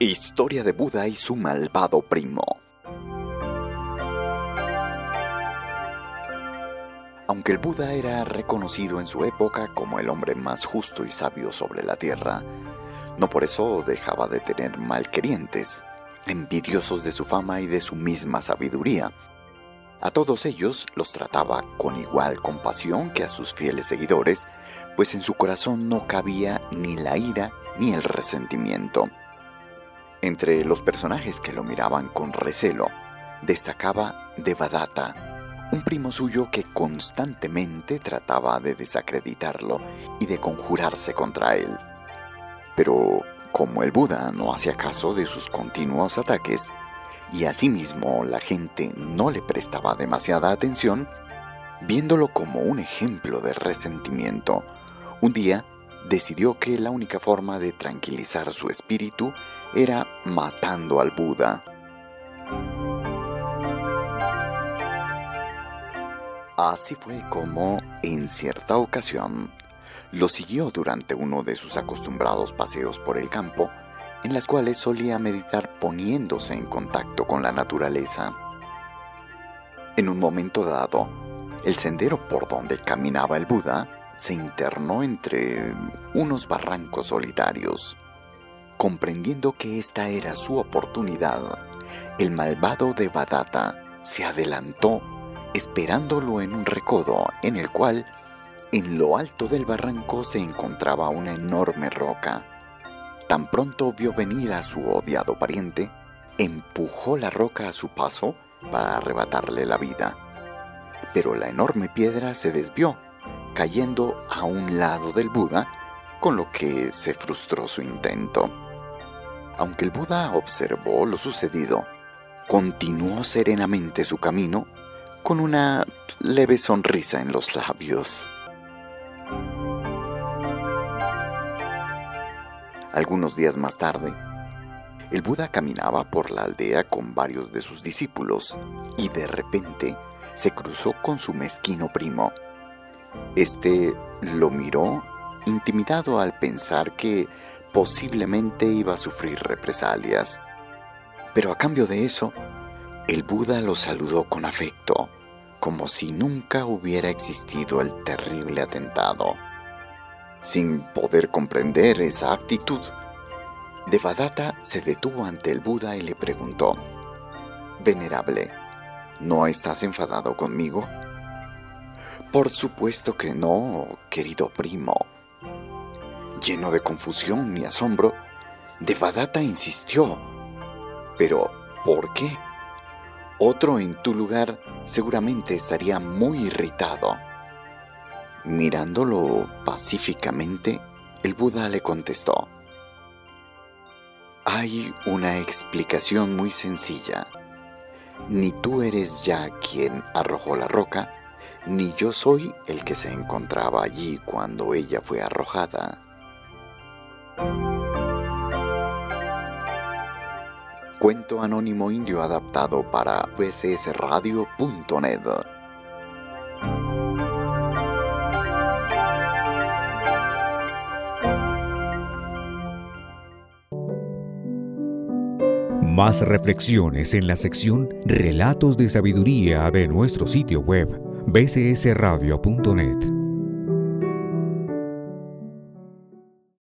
Historia de Buda y su malvado primo. Aunque el Buda era reconocido en su época como el hombre más justo y sabio sobre la tierra, no por eso dejaba de tener malquerientes, envidiosos de su fama y de su misma sabiduría. A todos ellos los trataba con igual compasión que a sus fieles seguidores, pues en su corazón no cabía ni la ira ni el resentimiento. Entre los personajes que lo miraban con recelo, destacaba Devadatta, un primo suyo que constantemente trataba de desacreditarlo y de conjurarse contra él. Pero como el Buda no hacía caso de sus continuos ataques, y asimismo la gente no le prestaba demasiada atención, viéndolo como un ejemplo de resentimiento, un día decidió que la única forma de tranquilizar su espíritu era matando al Buda. Así fue como, en cierta ocasión, lo siguió durante uno de sus acostumbrados paseos por el campo, en las cuales solía meditar poniéndose en contacto con la naturaleza. En un momento dado, el sendero por donde caminaba el Buda se internó entre unos barrancos solitarios. Comprendiendo que esta era su oportunidad, el malvado de Badata se adelantó esperándolo en un recodo en el cual, en lo alto del barranco, se encontraba una enorme roca. Tan pronto vio venir a su odiado pariente, empujó la roca a su paso para arrebatarle la vida. Pero la enorme piedra se desvió, cayendo a un lado del Buda, con lo que se frustró su intento. Aunque el Buda observó lo sucedido, continuó serenamente su camino con una leve sonrisa en los labios. Algunos días más tarde, el Buda caminaba por la aldea con varios de sus discípulos y de repente se cruzó con su mezquino primo. Este lo miró intimidado al pensar que posiblemente iba a sufrir represalias. Pero a cambio de eso, el Buda lo saludó con afecto, como si nunca hubiera existido el terrible atentado. Sin poder comprender esa actitud, Devadatta se detuvo ante el Buda y le preguntó, Venerable, ¿no estás enfadado conmigo? Por supuesto que no, querido primo, Lleno de confusión y asombro, Devadatta insistió. Pero, ¿por qué? Otro en tu lugar seguramente estaría muy irritado. Mirándolo pacíficamente, el Buda le contestó. Hay una explicación muy sencilla. Ni tú eres ya quien arrojó la roca, ni yo soy el que se encontraba allí cuando ella fue arrojada. Cuento anónimo indio adaptado para vcsradio.net. Más reflexiones en la sección Relatos de Sabiduría de nuestro sitio web bcsradio.net.